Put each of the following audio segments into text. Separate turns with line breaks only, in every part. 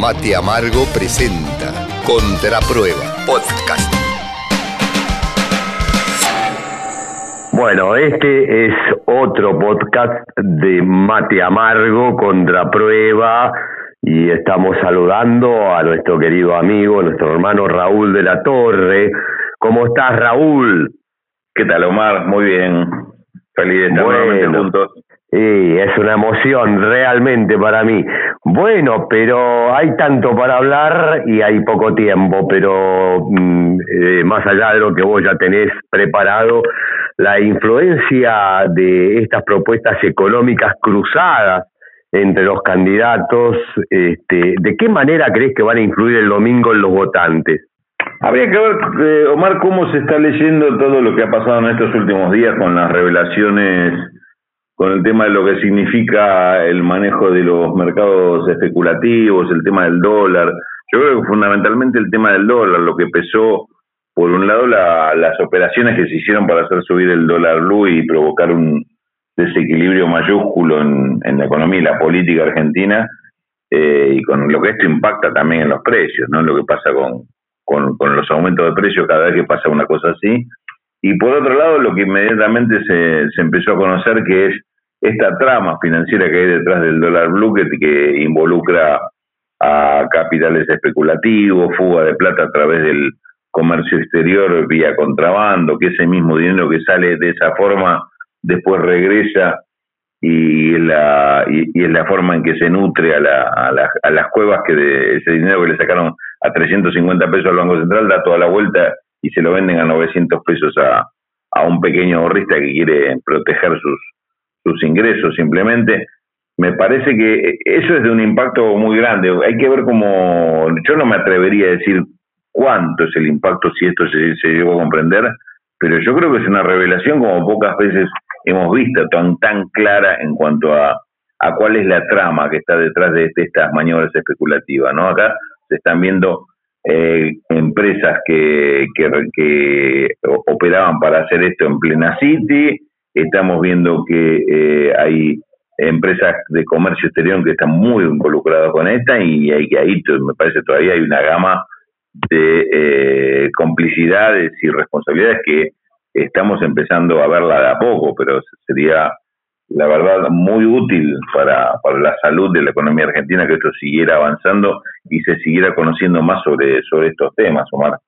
Mate Amargo presenta Contraprueba Podcast.
Bueno, este es otro podcast de Mate Amargo Contraprueba y estamos saludando a nuestro querido amigo, nuestro hermano Raúl de la Torre. ¿Cómo estás, Raúl?
¿Qué tal, Omar? Muy bien. Feliz de estar nuevamente juntos.
Sí, es una emoción realmente para mí. Bueno, pero hay tanto para hablar y hay poco tiempo, pero mm, eh, más allá de lo que vos ya tenés preparado, la influencia de estas propuestas económicas cruzadas entre los candidatos, este, ¿de qué manera crees que van a influir el domingo en los votantes?
Habría que ver, eh, Omar, cómo se está leyendo todo lo que ha pasado en estos últimos días con las revelaciones con el tema de lo que significa el manejo de los mercados especulativos, el tema del dólar. Yo creo que fundamentalmente el tema del dólar, lo que pesó, por un lado, las operaciones que se hicieron para hacer subir el dólar blue y provocar un desequilibrio mayúsculo en, la economía y la política argentina, eh, y con lo que esto impacta también en los precios, ¿no? Lo que pasa con, con, los aumentos de precios cada vez que pasa una cosa así. Y por otro lado, lo que inmediatamente se empezó a conocer que es esta trama financiera que hay detrás del dólar blue que, involucra a capitales especulativos, fuga de plata a través del comercio exterior vía contrabando, que ese mismo dinero que sale de esa forma después regresa y es la, y, es la forma en que se nutre a, la, a, las cuevas que de ese dinero que le sacaron a 350 pesos al Banco Central da toda la vuelta y se lo venden a 900 pesos a, a un pequeño ahorrista que quiere proteger sus, sus ingresos simplemente. Me parece que eso es de un impacto muy grande. Hay que ver cómo, yo no me atrevería a decir cuánto es el impacto si esto se, se llegó a comprender, pero yo creo que es una revelación como pocas veces hemos visto tan, tan clara en cuanto a, a cuál es la trama que está detrás de, estas maniobras especulativas. ¿no? Acá se están viendo eh, empresas que, que, que, operaban para hacer esto en plena City, Estamos viendo que eh, hay empresas de comercio exterior que están muy involucradas con esta y hay que ahí me parece todavía hay una gama de eh, complicidades y responsabilidades que estamos empezando a verla de a poco, pero sería la verdad muy útil para, para la salud de la economía argentina que esto siguiera avanzando y se siguiera conociendo más sobre, sobre estos temas, Omar.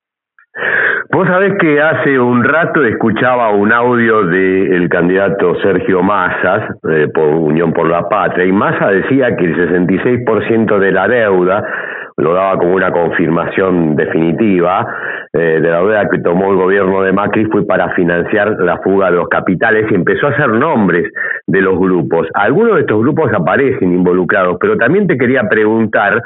Vos sabés que hace un rato escuchaba un audio del candidato Sergio Massas eh, por Unión por la Patria y Massa decía que el 66% de la deuda lo daba como una confirmación definitiva eh, de la deuda que tomó el gobierno de Macri fue para financiar la fuga de los capitales y empezó a hacer nombres de los grupos. Algunos de estos grupos aparecen involucrados, pero también te quería preguntar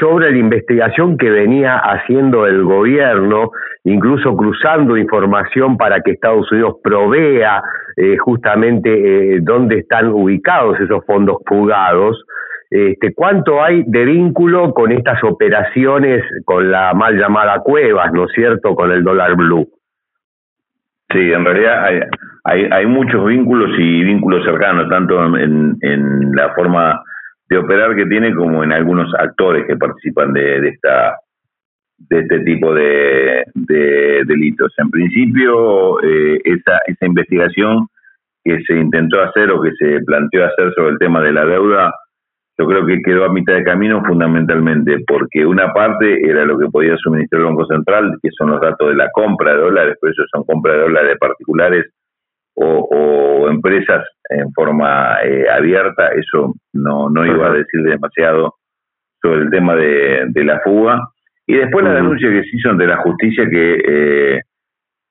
sobre la investigación que venía haciendo el gobierno, incluso cruzando información para que Estados Unidos provea eh, justamente eh, dónde están ubicados esos fondos fugados. Este, ¿Cuánto hay de vínculo con estas operaciones, con la mal llamada cuevas, ¿no es cierto?, con el dólar blue.
Sí, en realidad hay, hay, hay muchos vínculos y vínculos cercanos, tanto en, en la forma de operar que tiene como en algunos actores que participan de, de esta de este tipo de, de delitos. En principio, eh, esa, esa investigación que se intentó hacer o que se planteó hacer sobre el tema de la deuda, yo creo que quedó a mitad de camino fundamentalmente porque una parte era lo que podía suministrar el Banco Central, que son los datos de la compra de dólares, por eso son compra de dólares particulares o, empresas en forma eh, abierta, eso no, no iba a decir demasiado sobre el tema de, la fuga. Y después la denuncia que se hizo ante la justicia que eh,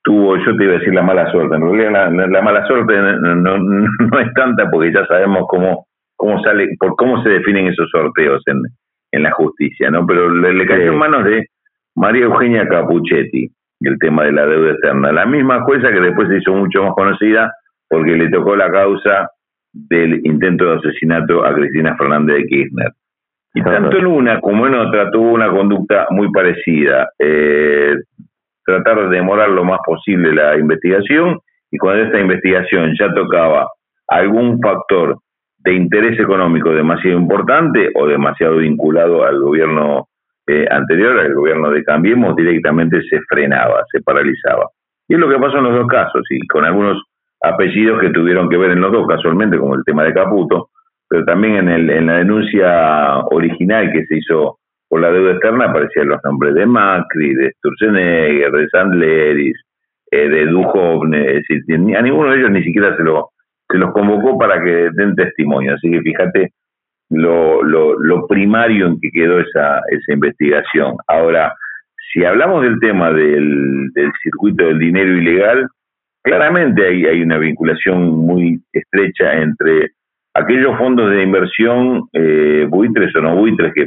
tuvo, yo te iba a decir la mala suerte, en realidad la, mala suerte no, no, es tanta porque ya sabemos cómo, cómo sale, por cómo se definen esos sorteos en, en la justicia, ¿no? Pero le, le cayó en manos de María Eugenia Capuchetti, el tema de la deuda externa. La misma jueza que después se hizo mucho más conocida porque le tocó la causa del intento de asesinato a Cristina Fernández de Kirchner. Y tanto en una como en otra tuvo una conducta muy parecida. Eh, tratar de demorar lo más posible la investigación y cuando esta investigación ya tocaba algún factor de interés económico demasiado importante o demasiado vinculado al gobierno eh, anterior, al gobierno de Cambiemos, directamente se frenaba, se paralizaba. Y es lo que pasó en los dos casos, y con algunos apellidos que tuvieron que ver en los dos, casualmente, como el tema de Caputo, pero también en, el, en la denuncia original que se hizo por la deuda externa aparecían los nombres de Macri, de Sturzenegger, de Sandleris, eh, de Duhovne, es decir, a ninguno de ellos ni siquiera se lo se los convocó para que den testimonio. Así que fíjate lo, lo, primario en que quedó esa, esa investigación. Ahora, si hablamos del tema del, del circuito del dinero ilegal, claramente hay, hay una vinculación muy estrecha entre aquellos fondos de inversión eh, buitres o no buitres que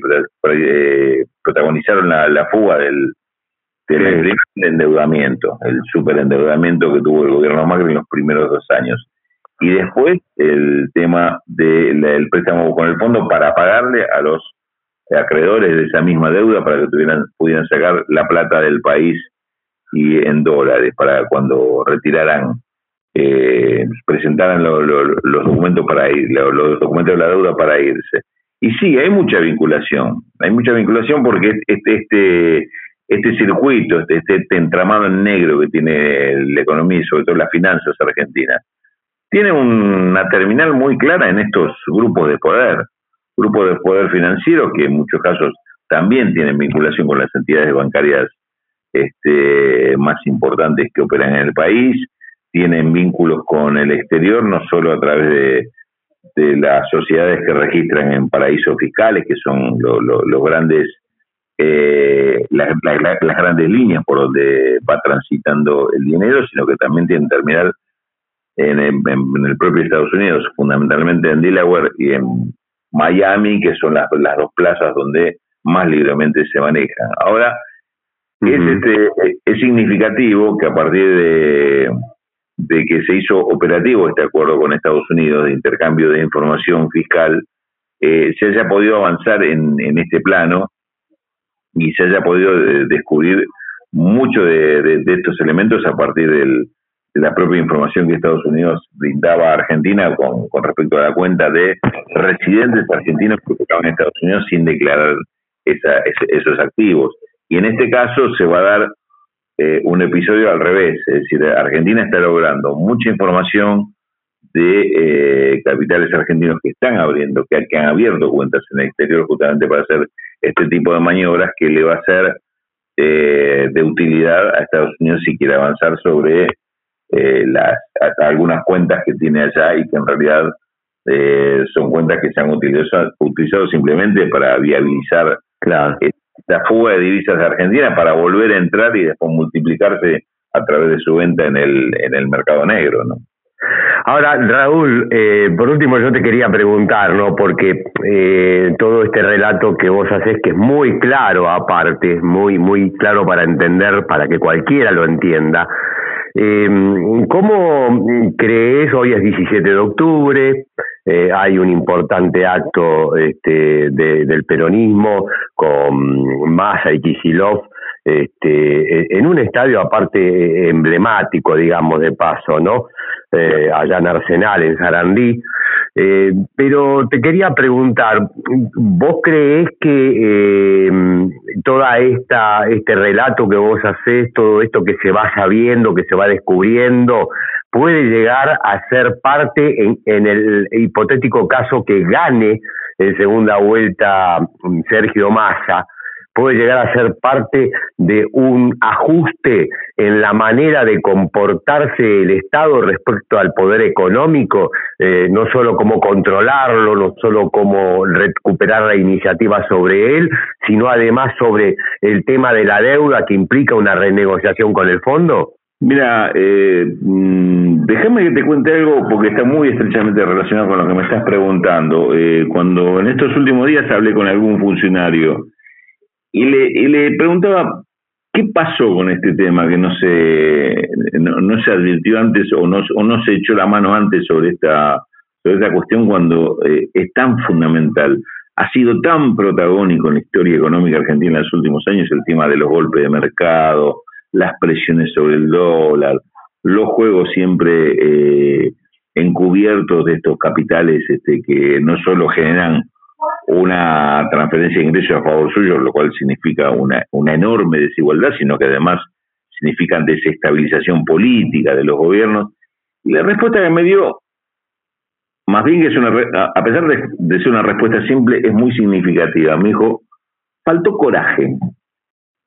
eh, protagonizaron la, la fuga del, del endeudamiento, el superendeudamiento que tuvo el gobierno Macri en los primeros dos años. Y después el tema del préstamo con el fondo para pagarle a los acreedores de esa misma deuda para que tuvieran, pudieran sacar la plata del país y en dólares para cuando retiraran, eh, presentaran los documentos para ir, los documentos de la deuda para irse. Y sí, hay mucha vinculación, hay mucha vinculación porque este, este, este circuito, este, este entramado en negro que tiene la economía y sobre todo las finanzas argentinas, tiene una terminal muy clara en estos grupos de poder, grupos de poder financiero que en muchos casos también tienen vinculación con las entidades bancarias este, más importantes que operan en el país, tienen vínculos con el exterior, no solo a través de, las sociedades que registran en paraísos fiscales, que son los grandes eh, las grandes líneas por donde va transitando el dinero, sino que también tienen terminal en, el propio Estados Unidos, fundamentalmente en Delaware y en Miami, que son las, las dos plazas donde más libremente se manejan. Ahora, es, este, es significativo que a partir de, de que se hizo operativo este acuerdo con Estados Unidos de intercambio de información fiscal, eh, se haya podido avanzar en, en este plano y se haya podido eh, descubrir mucho de, estos elementos a partir del, la propia información que Estados Unidos brindaba a Argentina con, con respecto a la cuenta de residentes argentinos que estaban en Estados Unidos sin declarar esa, esos activos. Y en este caso se va a dar eh, un episodio al revés, es decir, Argentina está logrando mucha información de eh, capitales argentinos que están abriendo, que, que, han abierto cuentas en el exterior justamente para hacer este tipo de maniobras que le va a ser eh, de utilidad a Estados Unidos si quiere avanzar sobre eh, las, algunas cuentas que tiene allá y que en realidad eh, son cuentas que se han utilizado, utilizado simplemente para viabilizar la fuga de divisas de Argentina para volver a entrar y después multiplicarse a través de su venta en el, en el mercado negro, ¿no?
Ahora, Raúl, eh, por último yo te quería preguntar, ¿no? Porque eh, todo este relato que vos haces, que es muy claro aparte, muy, muy claro para entender, para que cualquiera lo entienda, eh, ¿Cómo crees, hoy es 17 de octubre, eh, hay un importante acto este, del peronismo con Massa y Kisilov este, en un estadio aparte emblemático, digamos, de paso, ¿no? Eh, allá en Arsenal, en Sarandí. Eh, pero te quería preguntar, ¿vos crees que eh, toda esta este relato que vos haces, todo esto que se va sabiendo, que se va descubriendo, puede llegar a ser parte en, en el hipotético caso que gane en segunda vuelta Sergio Massa? puede llegar a ser parte de un ajuste en la manera de comportarse el Estado respecto al poder económico, eh, no solo cómo controlarlo, no solo cómo recuperar la iniciativa sobre él, sino además sobre el tema de la deuda que implica una renegociación con el fondo?
Mira, eh, mm, déjame que te cuente algo porque está muy estrechamente relacionado con lo que me estás preguntando. Eh, cuando en estos últimos días hablé con algún funcionario y le, le preguntaba qué pasó con este tema que no se no, se advirtió antes o no, o no se echó la mano antes sobre esta sobre esta cuestión cuando eh, es tan fundamental ha sido tan protagónico en la historia económica argentina en los últimos años el tema de los golpes de mercado las presiones sobre el dólar los juegos siempre eh, encubiertos de estos capitales este, que no solo generan una transferencia de ingresos a favor suyo, lo cual significa una, una enorme desigualdad, sino que además significan desestabilización política de los gobiernos. Y la respuesta que me dio, más bien que es una, a pesar de, ser una respuesta simple, es muy significativa. Me dijo, faltó coraje,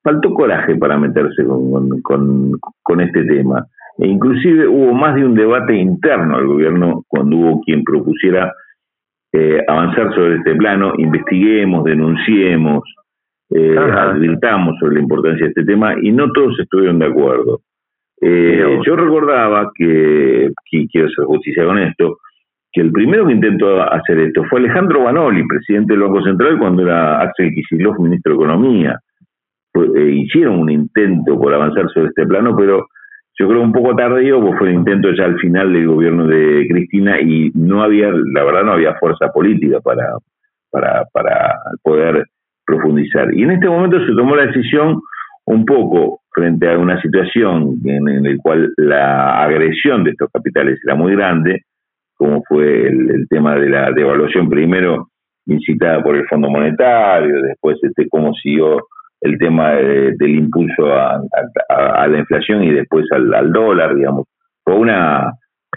faltó coraje para meterse con, con, con este tema. E inclusive hubo más de un debate interno al gobierno cuando hubo quien propusiera eh, avanzar sobre este plano, investiguemos, denunciemos, eh, advirtamos sobre la importancia de este tema y no todos estuvieron de acuerdo. Eh, yo recordaba que, quiero hacer justicia con esto, que el primero que intentó hacer esto fue Alejandro Banoli, presidente del Banco Central, cuando era Axel Kicillof, ministro de Economía. Eh, hicieron un intento por avanzar sobre este plano, pero yo creo un poco tardío, pues fue el intento ya al final del gobierno de Cristina y no había, la verdad no había fuerza política para, para, para poder profundizar. Y en este momento se tomó la decisión un poco frente a una situación en, la cual la agresión de estos capitales era muy grande, como fue el, tema de la devaluación primero incitada por el Fondo Monetario, después este cómo siguió el tema del impulso a, la inflación y después al, dólar, digamos. Fue una,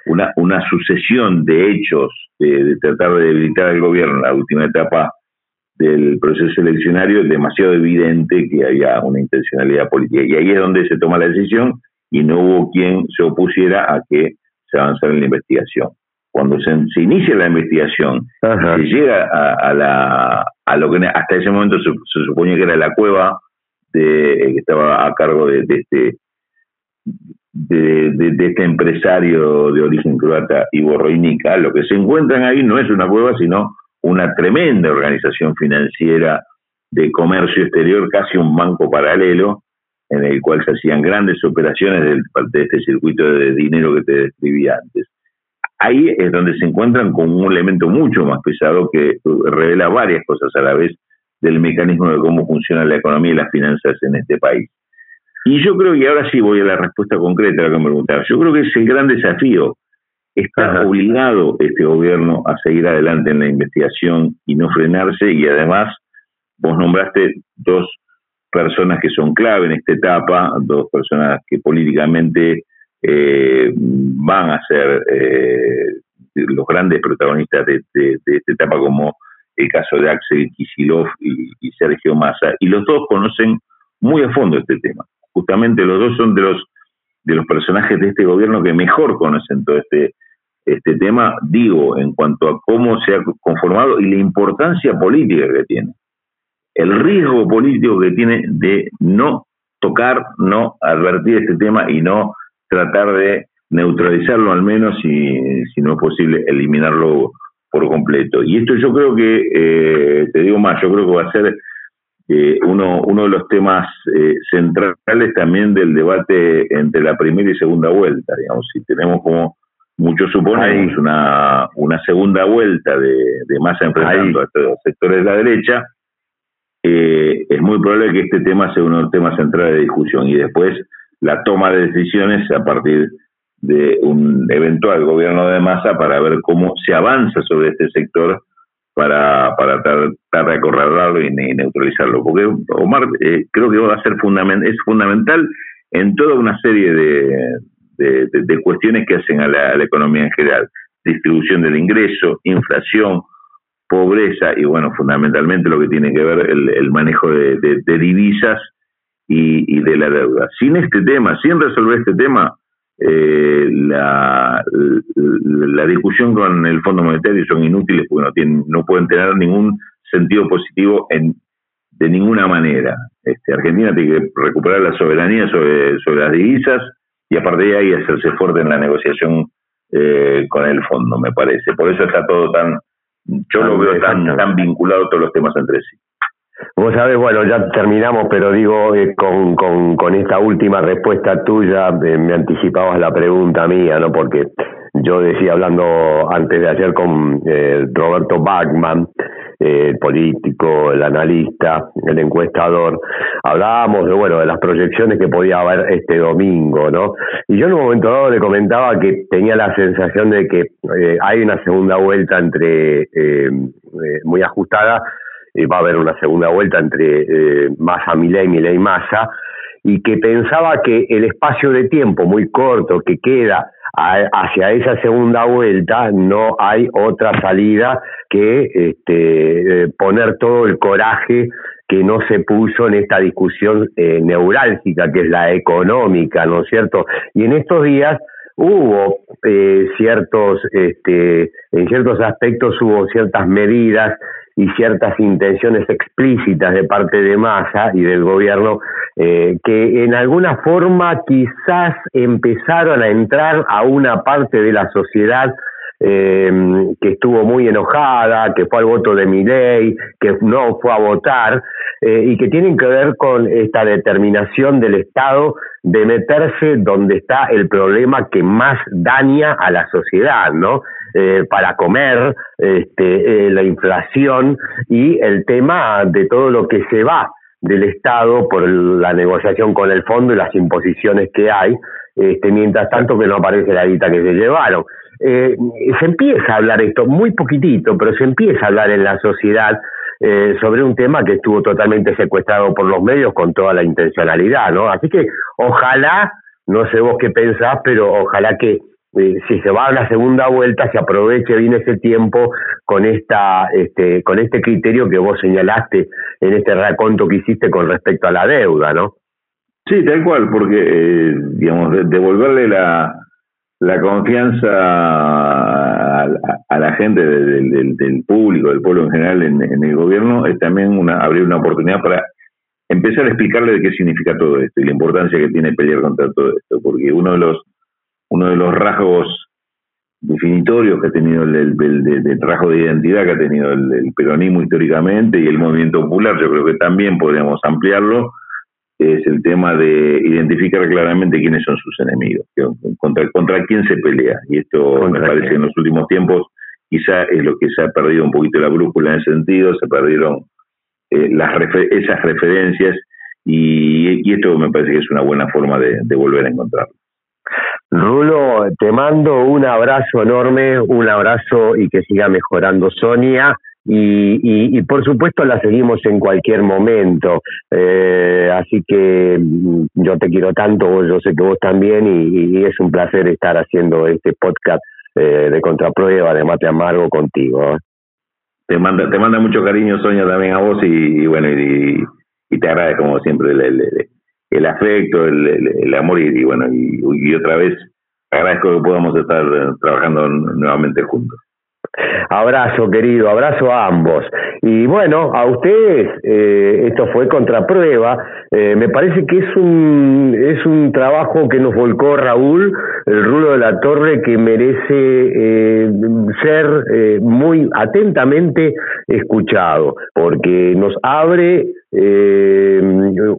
una, una sucesión de hechos de, tratar de debilitar al gobierno en la última etapa del proceso eleccionario es demasiado evidente que había una intencionalidad política. Y ahí es donde se toma la decisión y no hubo quien se opusiera a que se avanzara en la investigación. Cuando se, inicia la investigación, se llega a, la, a lo que hasta ese momento se, suponía que era la cueva de, que estaba a cargo de, este de, de, este empresario de origen croata, Ivo Roinica, lo que se encuentran ahí no es una cueva, sino una tremenda organización financiera de comercio exterior, casi un banco paralelo, en el cual se hacían grandes operaciones de, este circuito de dinero que te describí antes. Ahí es donde se encuentran con un elemento mucho más pesado que revela varias cosas a la vez del mecanismo de cómo funciona la economía y las finanzas en este país. Y yo creo que ahora sí voy a la respuesta concreta a lo que me preguntabas. Yo creo que es el gran desafío Está obligado este gobierno a seguir adelante en la investigación y no frenarse y además vos nombraste dos personas que son clave en esta etapa, dos personas que políticamente eh, van a ser eh, los grandes protagonistas de, esta etapa, como el caso de Axel Kisilov y, y, Sergio Massa, y los dos conocen muy a fondo este tema. Justamente los dos son de los de los personajes de este gobierno que mejor conocen todo este este tema, digo, en cuanto a cómo se ha conformado y la importancia política que tiene. El riesgo político que tiene de no tocar, no advertir este tema y no tratar de neutralizarlo al menos y si no es posible eliminarlo por completo. Y esto yo creo que, eh, te digo más, yo creo que va a ser eh, uno, uno de los temas eh, centrales también del debate entre la primera y segunda vuelta, digamos, si tenemos como Muchos suponemos una, una segunda vuelta de, de masa enfrentando a estos sectores de la derecha. Eh, es muy probable que este tema sea uno de los temas centrales de discusión y después la toma de decisiones a partir de un eventual gobierno de masa para ver cómo se avanza sobre este sector para, para tratar de acorralarlo y, neutralizarlo. Porque, Omar, eh, creo que va a ser fundamental, es fundamental en toda una serie de, de, cuestiones que hacen a la, economía en general. Distribución del ingreso, inflación, pobreza y, bueno, fundamentalmente lo que tiene que ver el, manejo de, divisas y, de la deuda. Sin este tema, sin resolver este tema, eh, la, la, discusión con el Fondo Monetario son inútiles porque no, tienen, no pueden tener ningún sentido positivo en, de ninguna manera. Este, Argentina tiene que recuperar la soberanía sobre, sobre las divisas, y a partir de ahí hacerse fuerte en la negociación eh, con el fondo, me parece. Por eso está todo tan, yo lo veo tan, tan vinculado todos los temas entre sí.
Vos sabés, bueno, ya terminamos, pero digo, eh, con, con, con, esta última respuesta tuya, eh, me anticipabas la pregunta mía, ¿no? Porque yo decía, hablando antes de ayer con Roberto Bachman, el político, el analista, el encuestador, hablábamos de bueno de las proyecciones que podía haber este domingo, ¿no? Y yo en un momento dado le comentaba que tenía la sensación de que eh, hay una segunda vuelta entre eh, eh, muy ajustada, va a haber una segunda vuelta entre Massa Milei, Milei Massa, y que pensaba que el espacio de tiempo muy corto que queda hacia esa segunda vuelta no hay otra salida que este, poner todo el coraje que no se puso en esta discusión eh, neurálgica que es la económica, ¿no es cierto? Y en estos días hubo eh, ciertos, este, en ciertos aspectos hubo ciertas medidas y ciertas intenciones explícitas de parte de Massa y del gobierno eh, que en alguna forma quizás empezaron a entrar a una parte de la sociedad eh, que estuvo muy enojada, que fue al voto de mi ley, que no fue a votar, eh, y que tienen que ver con esta determinación del Estado de meterse donde está el problema que más daña a la sociedad, ¿no? Eh, para comer, este, eh, la inflación y el tema de todo lo que se va del Estado por la negociación con el fondo y las imposiciones que hay, este, mientras tanto que no aparece la guita que se llevaron. Eh, se empieza a hablar esto, muy poquitito, pero se empieza a hablar en la sociedad eh, sobre un tema que estuvo totalmente secuestrado por los medios con toda la intencionalidad, ¿no? Así que ojalá, no sé vos qué pensás, pero ojalá que eh, si se va a la segunda vuelta se aproveche bien ese tiempo con esta este con este criterio que vos señalaste en este raconto que hiciste con respecto a la deuda, ¿no?
Sí, tal cual, porque eh, digamos devolverle la la confianza a, la gente del, público, del pueblo en general en, el gobierno es también una, abrir una oportunidad para empezar a explicarle de qué significa todo esto y la importancia que tiene pelear contra todo esto, porque uno de los uno de los rasgos definitorios que ha tenido el, el, rasgo de identidad que ha tenido el, peronismo históricamente y el movimiento popular, yo creo que también podríamos ampliarlo, es el tema de identificar claramente quiénes son sus enemigos, contra, contra quién se pelea. Y esto me parece que en los últimos tiempos quizá es lo que se ha perdido un poquito la brújula en ese sentido, se perdieron eh, las esas referencias y, esto me parece que es una buena forma de, de volver a encontrarlo.
Rulo, te mando un abrazo enorme, un abrazo y que siga mejorando Sonia y, y, por supuesto la seguimos en cualquier momento. Eh, así que mm, yo te quiero tanto, yo sé que vos también, y, es un placer estar haciendo este podcast eh, de contraprueba de mate amargo contigo.
Te manda, te manda mucho cariño, Sonia, también a vos, y, bueno, y, te agradezco como siempre el, el, afecto, el, amor, y, bueno, y otra vez agradezco que podamos estar trabajando nuevamente juntos.
Abrazo, querido, abrazo a ambos. Y bueno, a ustedes, eh, esto fue contraprueba. Eh, me parece que es un, es un trabajo que nos volcó Raúl, el Rulo de la Torre, que merece eh, ser muy atentamente escuchado, porque nos abre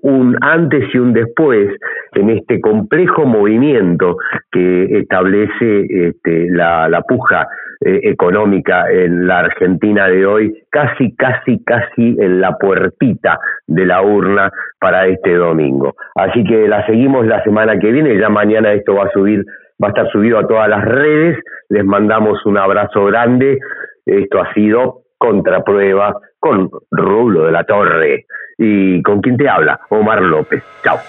un antes y un después en este complejo movimiento que establece este, la, la puja eh, económica en la Argentina de hoy, casi, casi, casi en la puertita de la urna para este domingo. Así que la seguimos la semana que viene, ya mañana esto va a subir, va a estar subido a todas las redes, les mandamos un abrazo grande, esto ha sido Contraprueba con Rulo de la Torre. ¿Y con quién te habla? Omar López. Chao.